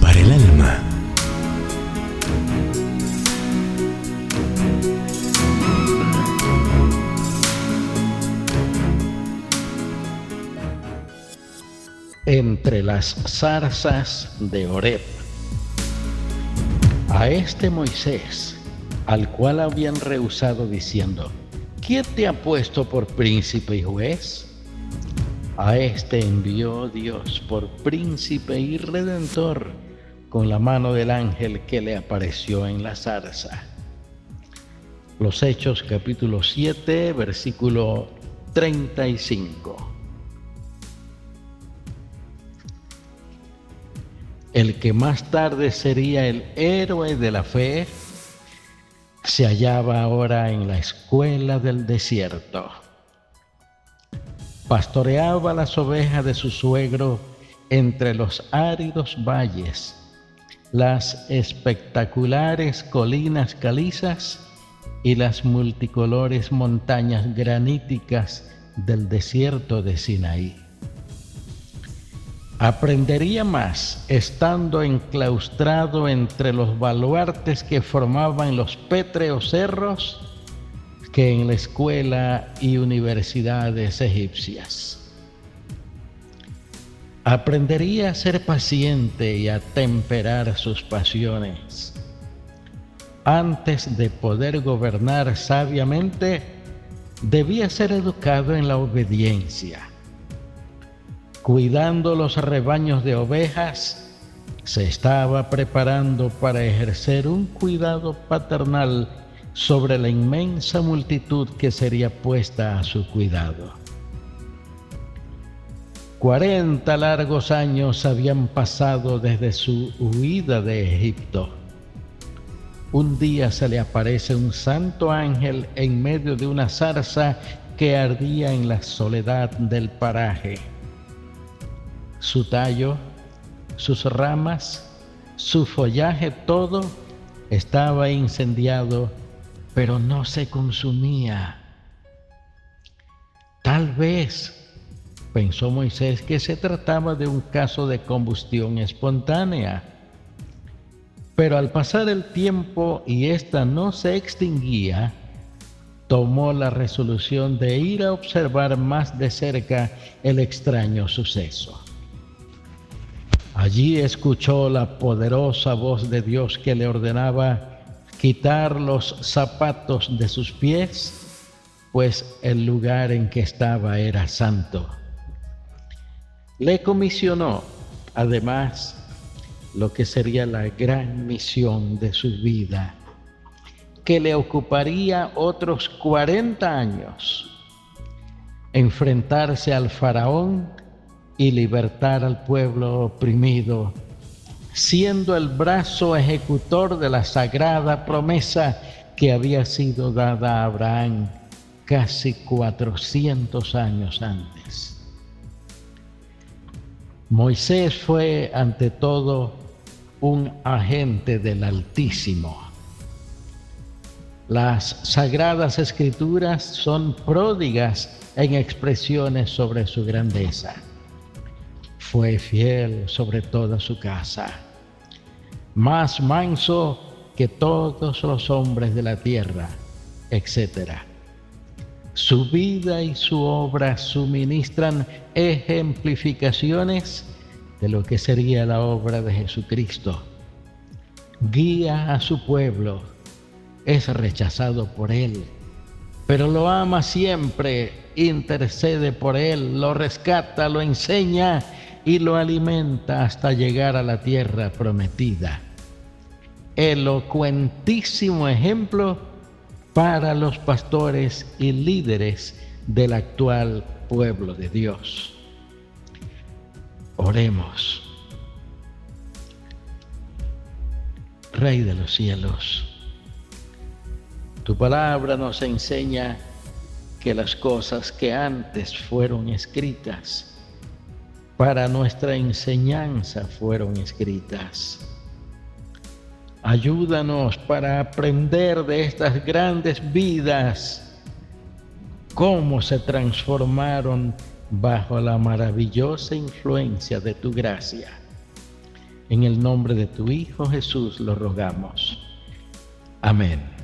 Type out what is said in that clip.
Para el alma. Entre las zarzas de Oreb. A este Moisés, al cual habían rehusado diciendo, ¿quién te ha puesto por príncipe y juez? A este envió Dios por príncipe y redentor con la mano del ángel que le apareció en la zarza. Los Hechos capítulo 7, versículo 35. el que más tarde sería el héroe de la fe, se hallaba ahora en la escuela del desierto. Pastoreaba las ovejas de su suegro entre los áridos valles, las espectaculares colinas calizas y las multicolores montañas graníticas del desierto de Sinaí. Aprendería más estando enclaustrado entre los baluartes que formaban los pétreos cerros en la escuela y universidades egipcias. Aprendería a ser paciente y a temperar sus pasiones. Antes de poder gobernar sabiamente, debía ser educado en la obediencia cuidando los rebaños de ovejas, se estaba preparando para ejercer un cuidado paternal sobre la inmensa multitud que sería puesta a su cuidado. Cuarenta largos años habían pasado desde su huida de Egipto. Un día se le aparece un santo ángel en medio de una zarza que ardía en la soledad del paraje su tallo, sus ramas, su follaje, todo estaba incendiado, pero no se consumía. Tal vez, pensó Moisés, que se trataba de un caso de combustión espontánea. Pero al pasar el tiempo y ésta no se extinguía, tomó la resolución de ir a observar más de cerca el extraño suceso. Allí escuchó la poderosa voz de Dios que le ordenaba quitar los zapatos de sus pies, pues el lugar en que estaba era santo. Le comisionó, además, lo que sería la gran misión de su vida, que le ocuparía otros 40 años, enfrentarse al faraón y libertar al pueblo oprimido, siendo el brazo ejecutor de la sagrada promesa que había sido dada a Abraham casi 400 años antes. Moisés fue ante todo un agente del Altísimo. Las sagradas escrituras son pródigas en expresiones sobre su grandeza fue fiel sobre toda su casa, más manso que todos los hombres de la tierra, etc. Su vida y su obra suministran ejemplificaciones de lo que sería la obra de Jesucristo. Guía a su pueblo, es rechazado por él, pero lo ama siempre, intercede por él, lo rescata, lo enseña y lo alimenta hasta llegar a la tierra prometida. Elocuentísimo ejemplo para los pastores y líderes del actual pueblo de Dios. Oremos. Rey de los cielos, tu palabra nos enseña que las cosas que antes fueron escritas para nuestra enseñanza fueron escritas. Ayúdanos para aprender de estas grandes vidas, cómo se transformaron bajo la maravillosa influencia de tu gracia. En el nombre de tu Hijo Jesús lo rogamos. Amén.